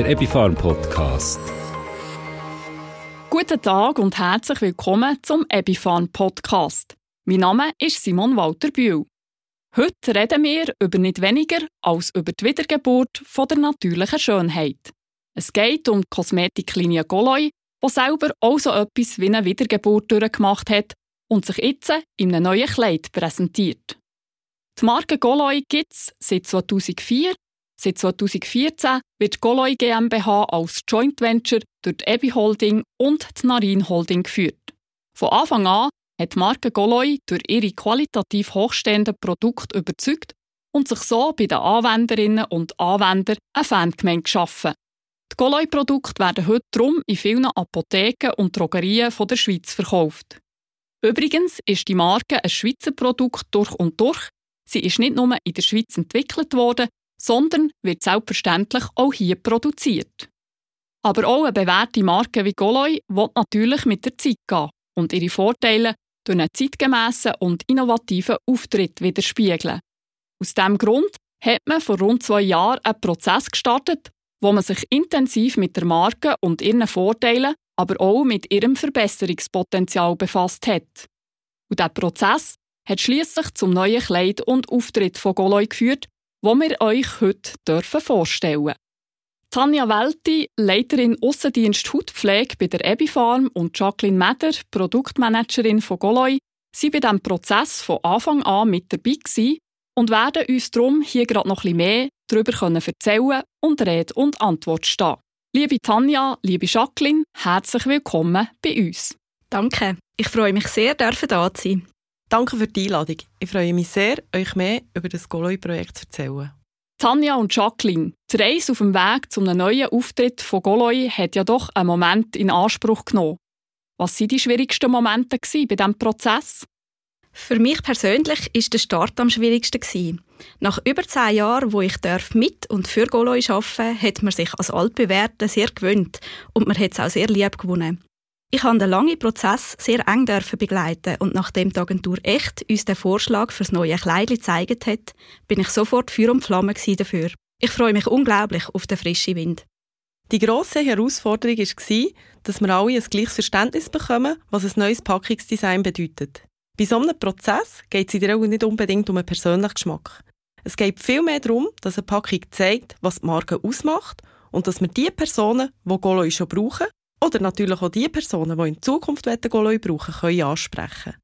der Epifarm Podcast. Guten Tag und herzlich willkommen zum Epifarm Podcast. Mein Name ist Simon Walter Bühl. Heute reden wir über nicht weniger als über die Wiedergeburt von der natürlichen Schönheit. Es geht um die Kosmetiklinie Goloi, die selber auch so etwas wie eine Wiedergeburt durchgemacht hat und sich jetzt in einem neuen Kleid präsentiert. Die Marke Goloi gibt es seit 2004. Seit 2014 wird Goloi GmbH als Joint Venture durch die Ebi Holding und die Narin Holding geführt. Von Anfang an hat die Marke Goloi durch ihre qualitativ hochstehenden Produkte überzeugt und sich so bei den Anwenderinnen und Anwendern eine Fangemeinde geschaffen. Die Goloi-Produkte werden heute drum in vielen Apotheken und Drogerien der Schweiz verkauft. Übrigens ist die Marke ein Schweizer Produkt durch und durch. Sie ist nicht nur in der Schweiz entwickelt worden, sondern wird selbstverständlich auch hier produziert. Aber auch eine bewährte Marke wie Goloi will natürlich mit der Zeit gehen und ihre Vorteile durch einen zeitgemässen und innovativen Auftritt widerspiegeln. Aus diesem Grund hat man vor rund zwei Jahren einen Prozess gestartet, wo man sich intensiv mit der Marke und ihren Vorteilen, aber auch mit ihrem Verbesserungspotenzial befasst hat. Und dieser Prozess hat schließlich zum neuen Kleid und Auftritt von Goloi geführt, wo wir euch heute dürfen vorstellen. Tanja Welti, Leiterin Aussendienst Hautpflege bei der Ebifarm und Jacqueline Meder, Produktmanagerin von Goloi, sind bei diesem Prozess von Anfang an mit dabei gewesen und werden uns darum hier gerade noch bisschen mehr darüber erzählen und Rede und Antwort stehen. Liebe Tanja, liebe Jacqueline, herzlich willkommen bei uns. Danke, ich freue mich sehr, dürfen da zu sein. Danke für die Einladung. Ich freue mich sehr, euch mehr über das Goloi-Projekt zu erzählen. Tanja und Jacqueline, die Reise auf dem Weg zu einem neuen Auftritt von Goloi hat ja doch einen Moment in Anspruch genommen. Was waren die schwierigsten Momente bei diesem Prozess? Für mich persönlich ist der Start am schwierigsten. Nach über zehn Jahren, wo ich mit und für Goloi arbeiten hat man sich als Altbewährte sehr gewöhnt und man hat es auch sehr lieb gewonnen. Ich habe den langen Prozess sehr eng begleiten und nachdem die Agentur echt uns den Vorschlag fürs neue Kleid gezeigt hat, bin ich sofort Feuer und Flamme dafür. Ich freue mich unglaublich auf den frischen Wind. Die grosse Herausforderung war, dass wir alle ein gleiches Verständnis bekommen, was ein neues Packungsdesign bedeutet. Bei so einem Prozess geht es in der Regel nicht unbedingt um einen persönlichen Geschmack. Es geht vielmehr darum, dass eine Packung zeigt, was die Marke ausmacht und dass wir die Personen, die Goloi schon brauchen, oder natürlich auch die Personen, die in Zukunft Goloi brauchen, können ansprechen.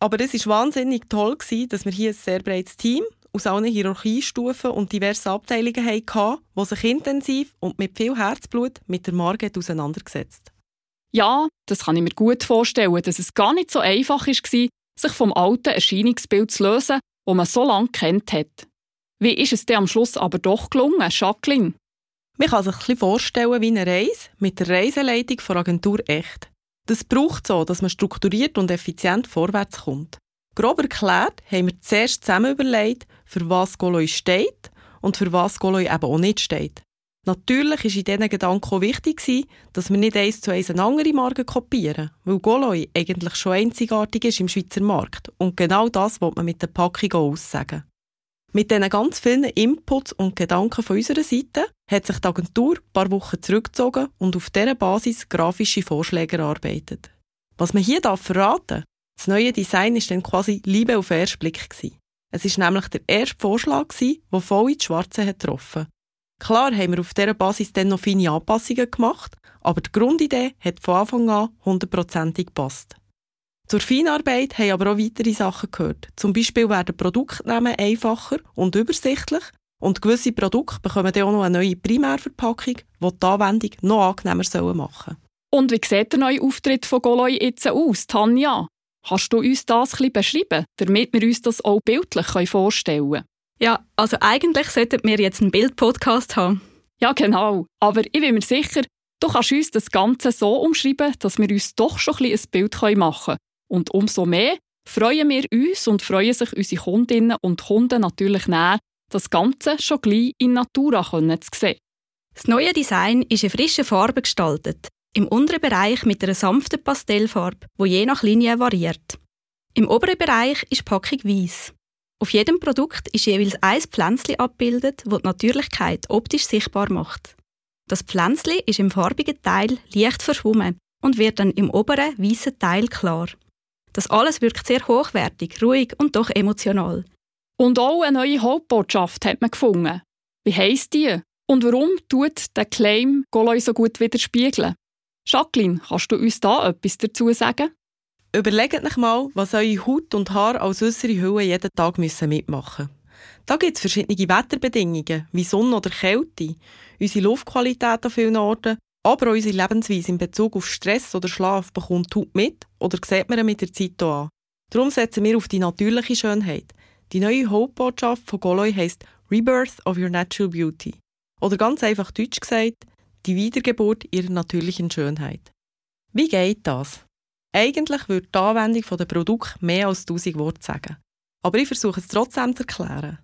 Aber es war wahnsinnig toll, dass wir hier ein sehr breites Team aus allen Hierarchiestufen und diversen Abteilungen hatten, die sich intensiv und mit viel Herzblut mit der Marke auseinandergesetzt Ja, das kann ich mir gut vorstellen, dass es gar nicht so einfach war, sich vom alten Erscheinungsbild zu lösen, das man so lange kennt hat. Wie ist es dir am Schluss aber doch gelungen, Jacqueline? Man kann sich ein vorstellen wie eine Reise mit der Reiseleitung von Agentur Echt. Das braucht so, dass man strukturiert und effizient vorwärts kommt. Grob erklärt haben wir zuerst zusammen überlegt, für was Goloi steht und für was Goloi eben auch nicht steht. Natürlich war in diesen Gedanken auch wichtig, dass wir nicht eins zu eins eine andere Marke kopieren, weil Goloi eigentlich schon einzigartig ist im Schweizer Markt und genau das will man mit der Packung auch aussagen. Mit diesen ganz vielen Inputs und Gedanken von unserer Seite hat sich die Agentur ein paar Wochen zurückgezogen und auf dieser Basis grafische Vorschläge erarbeitet. Was man hier verraten darf, das neue Design war dann quasi Liebe auf den ersten Blick. Es war nämlich der erste Vorschlag, der voll ins Schwarze hat getroffen Klar haben wir auf dieser Basis dann noch feine Anpassungen gemacht, aber die Grundidee hat von Anfang an hundertprozentig gepasst. Zur Feinarbeit haben aber auch weitere Sachen gehört. Zum Beispiel werden Produktnamen einfacher und übersichtlich und gewisse Produkte bekommen dann auch noch eine neue Primärverpackung, die die Anwendung noch angenehmer machen Und wie sieht der neue Auftritt von Goloi jetzt aus, Tanja? Kannst du uns das ein bisschen beschreiben, damit wir uns das auch bildlich vorstellen können? Ja, also eigentlich sollten wir jetzt einen Bildpodcast haben. Ja, genau. Aber ich bin mir sicher, du kannst uns das Ganze so umschreiben, dass wir uns doch schon ein, ein Bild machen können. Und umso mehr freuen wir uns und freuen sich unsere Kundinnen und Kunden natürlich näher, das Ganze schon gleich in Natura zu sehen. Das neue Design ist in frischen Farben gestaltet. Im unteren Bereich mit einer sanften Pastellfarbe, wo je nach Linie variiert. Im oberen Bereich ist die Packung weiß. Auf jedem Produkt ist jeweils ein Pflänzchen abgebildet, das die Natürlichkeit optisch sichtbar macht. Das Pflänzli ist im farbigen Teil leicht verschwommen und wird dann im oberen weißen Teil klar. Das alles wirkt sehr hochwertig, ruhig und doch emotional. Und auch eine neue Hauptbotschaft hat man gefunden. Wie heisst die? Und warum tut der Claim Goloi so gut widerspiegeln? Jacqueline, kannst du uns da etwas dazu sagen? Überlegt euch mal, was eure Haut und Haar als äußere Hülle jeden Tag mitmachen müssen. Da gibt es verschiedene Wetterbedingungen, wie Sonne oder Kälte, unsere Luftqualität an vielen Orten, aber unsere Lebensweise in Bezug auf Stress oder Schlaf bekommt Haut mit oder sieht man mit der Zeit an. Darum setzen wir auf die natürliche Schönheit. Die neue Hauptbotschaft von Goloi heisst Rebirth of Your Natural Beauty. Oder ganz einfach deutsch gesagt, die Wiedergeburt ihrer natürlichen Schönheit. Wie geht das? Eigentlich würde die Anwendung der Produkte mehr als 1000 Worte sagen. Aber ich versuche es trotzdem zu erklären.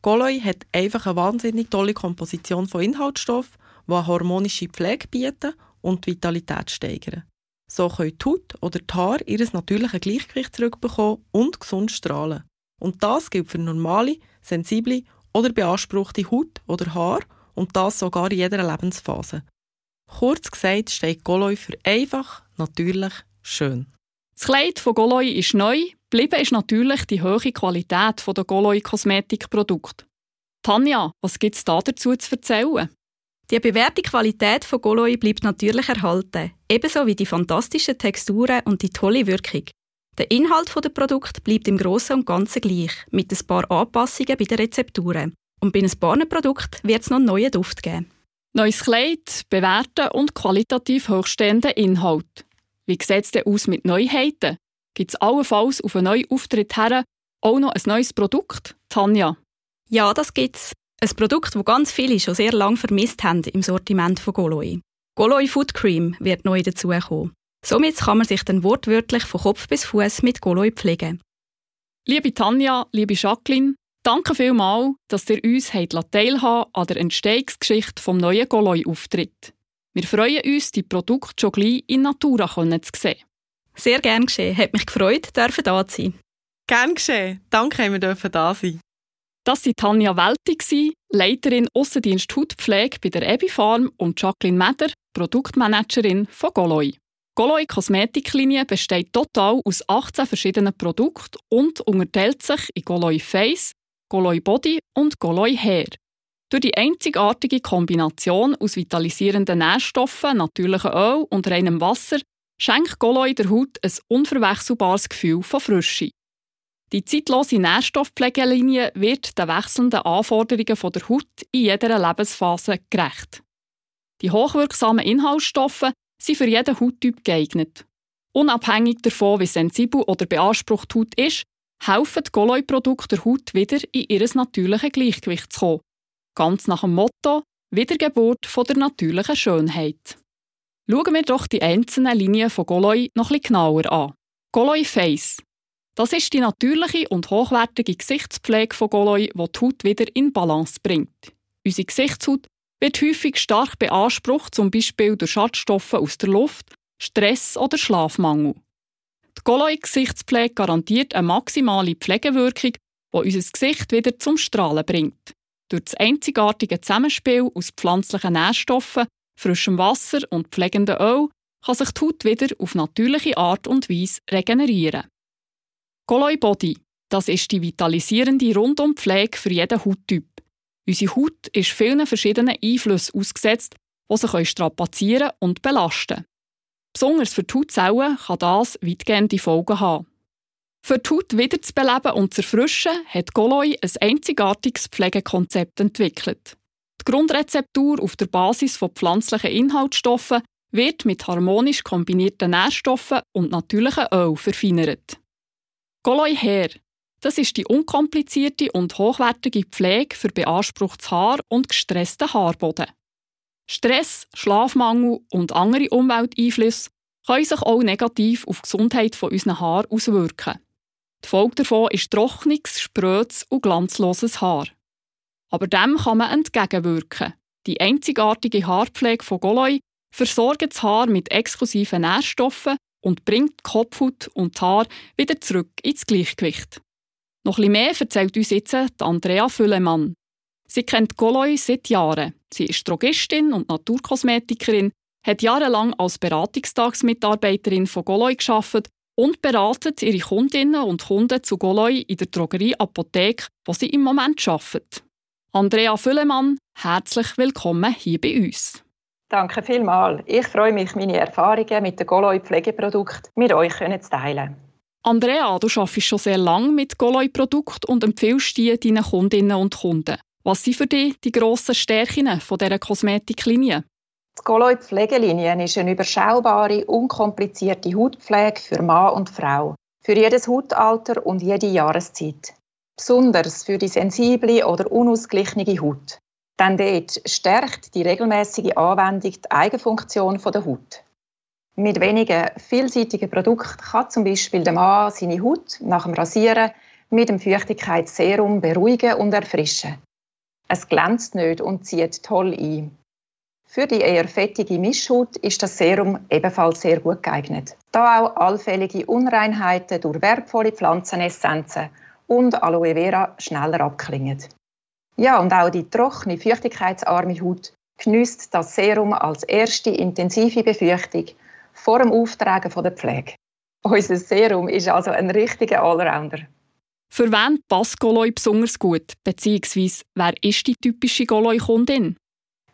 Goloi hat einfach eine wahnsinnig tolle Komposition von Inhaltsstoffen, die harmonische Pflege bieten und die Vitalität steigern. So können die Haut oder die Haare ihr natürliches Gleichgewicht zurückbekommen und gesund strahlen. Und das gilt für normale, sensible oder beanspruchte Haut oder Haar und das sogar in jeder Lebensphase. Kurz gesagt steht Goloi für einfach, natürlich, schön. Das Kleid von Goloi ist neu, bleiben ist natürlich die hohe Qualität der Goloi Kosmetikprodukte. Tanja, was gibt es da dazu zu erzählen? Die bewährte Qualität von Goloi bleibt natürlich erhalten, ebenso wie die fantastischen Texturen und die tolle Wirkung. Der Inhalt der Produkt bleibt im Großen und Ganzen gleich, mit ein paar Anpassungen bei den Rezepturen. Und bei einem Barnenprodukt wird es noch einen neuen Duft geben. Neues Kleid, bewährter und qualitativ hochstehender Inhalt. Wie sieht es denn aus mit Neuheiten? Gibt es allenfalls auf einen neuen Auftritt her auch noch ein neues Produkt? Tanja? Ja, das gibt's. Ein Produkt, das ganz viele schon sehr lange vermisst haben im Sortiment von Goloi. Goloi Food Cream wird neu dazukommen. Somit kann man sich dann wortwörtlich von Kopf bis Fuß mit Goloi pflegen. Liebe Tanja, liebe Jacqueline, danke vielmals, dass ihr uns teilhaben an der Entstehungsgeschichte vom neuen Goloi-Auftritt. Wir freuen uns, die Produkte schon gleich in Natura zu sehen. Sehr gern geschehen. Hat mich gefreut, dürfen da zu sein. Gern geschehen. Danke, dass wir dürfen da sein. Das war Tanja Welti, Leiterin Aussendienst Hautpflege bei der Ebi Farm und Jacqueline Meder, Produktmanagerin von Goloi. Goloi Kosmetiklinie besteht total aus 18 verschiedenen Produkten und unterteilt sich in Goloi Face, Goloi Body und Goloi Hair. Durch die einzigartige Kombination aus vitalisierenden Nährstoffen, natürlichem Öl und reinem Wasser schenkt Goloi der Haut ein unverwechselbares Gefühl von Frische. Die zeitlose Nährstoffpflegelinie wird den wechselnden Anforderungen der Haut in jeder Lebensphase gerecht. Die hochwirksamen Inhaltsstoffe sind für jeden Hauttyp geeignet. Unabhängig davon, wie sensibel oder beansprucht Haut ist, helfen die Goloi-Produkte der Haut wieder in ihr natürliches Gleichgewicht zu kommen. Ganz nach dem Motto Wiedergeburt von der natürlichen Schönheit. Schauen wir doch die einzelnen Linien von Goloi noch etwas genauer an. Goloi Face. Das ist die natürliche und hochwertige Gesichtspflege von Goloi, die die Haut wieder in Balance bringt. Unsere Gesichtshaut wird häufig stark beansprucht, zum Beispiel durch Schadstoffe aus der Luft, Stress oder Schlafmangel. Die Goloi-Gesichtspflege garantiert eine maximale Pflegewirkung, die unser Gesicht wieder zum Strahlen bringt. Durch das einzigartige Zusammenspiel aus pflanzlichen Nährstoffen, frischem Wasser und pflegendem Öl kann sich die Haut wieder auf natürliche Art und Weise regenerieren. Goloi Body, das ist die vitalisierende Rundumpflege für jeden Hauttyp. Unsere Haut ist vielen verschiedenen Einflüssen ausgesetzt, die sie strapazieren und belasten Besonders für die Hautzellen kann das weitgehende Folgen haben. Für die Haut wiederzubeleben und zu erfrischen, hat Goloi ein einzigartiges Pflegekonzept entwickelt. Die Grundrezeptur auf der Basis von pflanzlichen Inhaltsstoffen wird mit harmonisch kombinierten Nährstoffen und natürlichem Öl verfeinert. Goloi Hair das ist die unkomplizierte und hochwertige Pflege für beanspruchtes Haar und gestressten Haarboden. Stress, Schlafmangel und andere Umwelteinflüsse können sich auch negativ auf die Gesundheit von unseren Haaren auswirken. Die Folge davon ist trockenes, sprödes und glanzloses Haar. Aber dem kann man entgegenwirken. Die einzigartige Haarpflege von Goloi versorgt das Haar mit exklusiven Nährstoffen und bringt Kopfhaut und Haar wieder zurück ins Gleichgewicht. Noch etwas mehr erzählt uns jetzt Andrea Füllemann. Sie kennt Goloi seit Jahren. Sie ist Drogistin und Naturkosmetikerin, hat jahrelang als Beratungstagsmitarbeiterin von Goloi geschafft und beratet ihre Kundinnen und Kunden zu Goloi in der Drogerie Apotheke, wo sie im Moment arbeitet. Andrea Füllemann, herzlich willkommen hier bei uns. Danke vielmals. Ich freue mich, meine Erfahrungen mit den Goloi Pflegeprodukten mit euch zu teilen. Andrea, du arbeitest schon sehr lange mit Goloi Produkten und empfiehlst die deinen Kundinnen und Kunden. Was sind für dich die grossen Stärken von dieser Kosmetiklinie? Die Goloi Pflegelinie ist eine überschaubare, unkomplizierte Hautpflege für Mann und Frau, für jedes Hautalter und jede Jahreszeit. Besonders für die sensible oder unausgeglichene Haut. Denn dort stärkt die regelmäßige Anwendung die Eigenfunktion der Haut. Mit wenigen vielseitigen Produkten kann zum Beispiel der Mann seine Haut nach dem Rasieren mit dem Feuchtigkeitsserum beruhigen und erfrischen. Es glänzt nicht und zieht toll ein. Für die eher fettige Mischhaut ist das Serum ebenfalls sehr gut geeignet, da auch allfällige Unreinheiten durch wertvolle Pflanzenessenzen und Aloe Vera schneller abklingen. Ja, und auch die trockene, feuchtigkeitsarme Haut genießt das Serum als erste intensive Befürchtung vor dem Auftragen der Pflege. Unser Serum ist also ein richtiger Allrounder. Für wen passt Goloi besonders gut? Beziehungsweise, wer ist die typische Goloi-Kundin?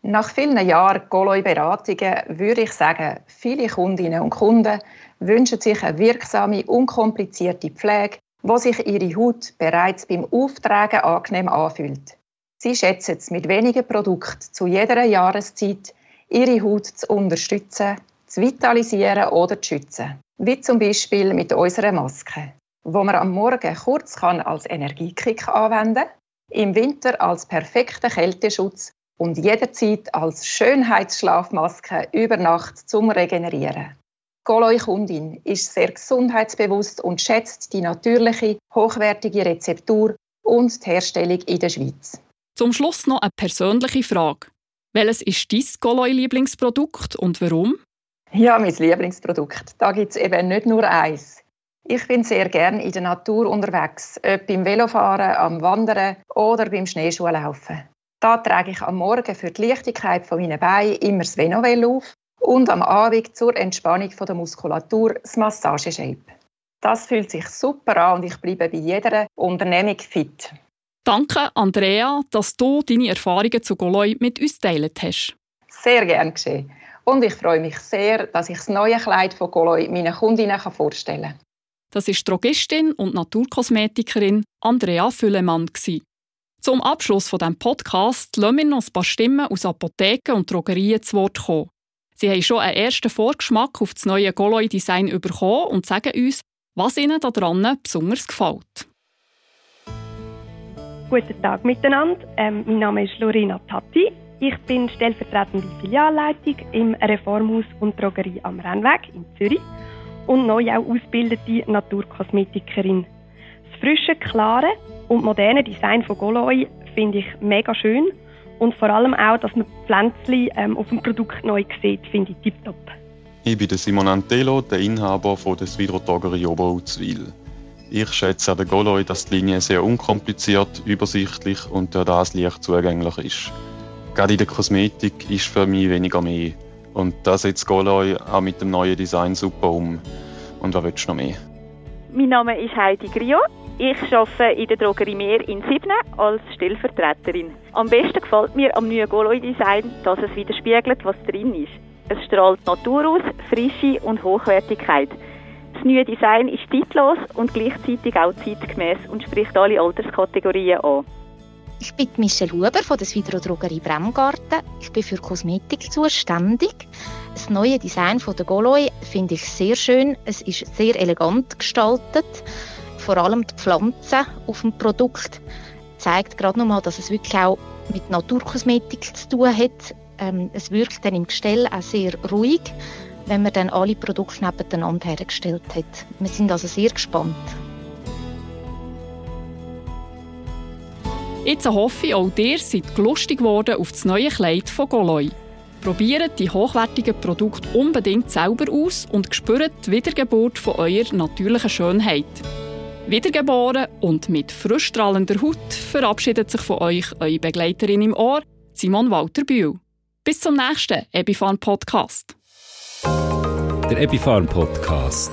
Nach vielen Jahren Goloi-Beratungen würde ich sagen, viele Kundinnen und Kunden wünschen sich eine wirksame, unkomplizierte Pflege, wo sich ihre Haut bereits beim Auftragen angenehm anfühlt. Sie schätzen es mit wenigen Produkten zu jeder Jahreszeit, ihre Haut zu unterstützen, zu vitalisieren oder zu schützen. Wie zum Beispiel mit unserer Maske, wo man am Morgen kurz kann als Energiekick anwenden im Winter als perfekter Kälteschutz und jederzeit als Schönheitsschlafmaske über Nacht zum Regenerieren. Goloi Kundin ist sehr gesundheitsbewusst und schätzt die natürliche, hochwertige Rezeptur und die Herstellung in der Schweiz. Zum Schluss noch eine persönliche Frage. Welches ist dein Goloi-Lieblingsprodukt und warum? Ja, mein Lieblingsprodukt. Da gibt es eben nicht nur eins. Ich bin sehr gern in der Natur unterwegs, ob beim Velofahren, am Wandern oder beim Schneeschuhlaufen. Da trage ich am Morgen für die Leichtigkeit von meinen Beinen immer das Venovell auf und am Abend zur Entspannung der Muskulatur das Massageshape. Das fühlt sich super an und ich bleibe bei jeder Unternehmung fit. Danke, Andrea, dass du deine Erfahrungen zu Goloi mit uns teilt hast. Sehr gern geschehen. Und ich freue mich sehr, dass ich das neue Kleid von Goloi meinen Kundinnen vorstellen kann. Das ist Drogistin und Naturkosmetikerin Andrea Füllemann. Zum Abschluss von dem Podcast lassen wir noch ein paar Stimmen aus Apotheken und Drogerien zu Wort kommen. Sie haben schon einen ersten Vorgeschmack auf das neue Goloi-Design bekommen und sagen uns, was ihnen daran besonders gefällt. Guten Tag miteinander. Ähm, mein Name ist Lorena Tatti. Ich bin stellvertretende Filialleitung im Reformhaus und Drogerie am Rennweg in Zürich und neu auch ausgebildete Naturkosmetikerin. Das frische, klare und moderne Design von Goloi finde ich mega schön und vor allem auch, dass man Pflänzchen ähm, auf dem Produkt neu sieht, finde ich tiptop. Ich bin Simon Antelo, der Inhaber von der Svidro Drogerie Oberuzwil. Ich schätze an der Goloi, dass die Linie sehr unkompliziert, übersichtlich und durch das leicht zugänglich ist. Gerade in der Kosmetik ist für mich weniger mehr. Und da setzt Goloi auch mit dem neuen Design super um. Und was willst du noch mehr? Mein Name ist Heidi Grio. Ich arbeite in der Drogerie Meer in Sibne als Stellvertreterin. Am besten gefällt mir am neuen Goloi-Design, dass es widerspiegelt, was drin ist. Es strahlt Natur aus, Frische und Hochwertigkeit. Das neue Design ist zeitlos und gleichzeitig auch zeitgemäß und spricht alle Alterskategorien an. Ich bin Michelle Huber von der Drogerie Bremgarten. Ich bin für Kosmetik zuständig. Das neue Design von der Goloi finde ich sehr schön. Es ist sehr elegant gestaltet. Vor allem die Pflanzen auf dem Produkt zeigt gerade nochmal, dass es wirklich auch mit Naturkosmetik zu tun hat. Ähm, es wirkt dann im Gestell auch sehr ruhig wenn man dann alle Produkte nebeneinander hergestellt hat. Wir sind also sehr gespannt. Jetzt hoffe ich, auch ihr seid lustig geworden auf das neue Kleid von Goloi. Probiert die hochwertigen Produkte unbedingt selber aus und spürt die Wiedergeburt von eurer natürlichen Schönheit. Wiedergeboren und mit frisch strahlender Haut verabschiedet sich von euch eure Begleiterin im Ohr, Simon Walter Bühl. Bis zum nächsten Epifan Podcast. Der Epifan Podcast.